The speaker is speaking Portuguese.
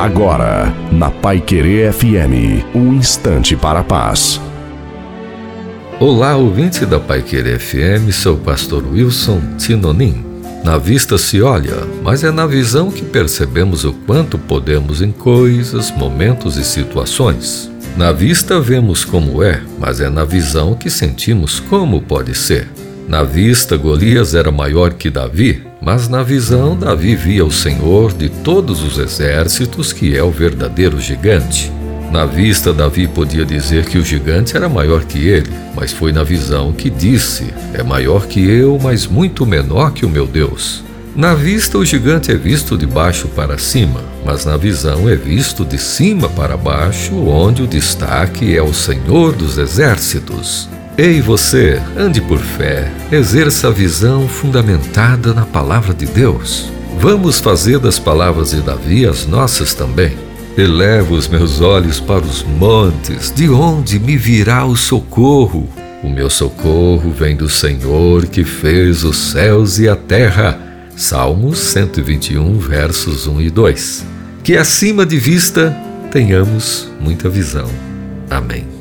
Agora, na Pai Querer FM, um instante para a paz. Olá, ouvinte da Pai Querer FM, sou o pastor Wilson Tinonim. Na vista se olha, mas é na visão que percebemos o quanto podemos em coisas, momentos e situações. Na vista vemos como é, mas é na visão que sentimos como pode ser. Na vista, Golias era maior que Davi, mas na visão, Davi via o Senhor de todos os exércitos, que é o verdadeiro gigante. Na vista, Davi podia dizer que o gigante era maior que ele, mas foi na visão que disse: É maior que eu, mas muito menor que o meu Deus. Na vista, o gigante é visto de baixo para cima, mas na visão é visto de cima para baixo, onde o destaque é o Senhor dos Exércitos. Ei você, ande por fé, exerça a visão fundamentada na palavra de Deus. Vamos fazer das palavras de Davi as nossas também. Elevo os meus olhos para os montes, de onde me virá o socorro? O meu socorro vem do Senhor que fez os céus e a terra. Salmos 121, versos 1 e 2. Que acima de vista tenhamos muita visão. Amém.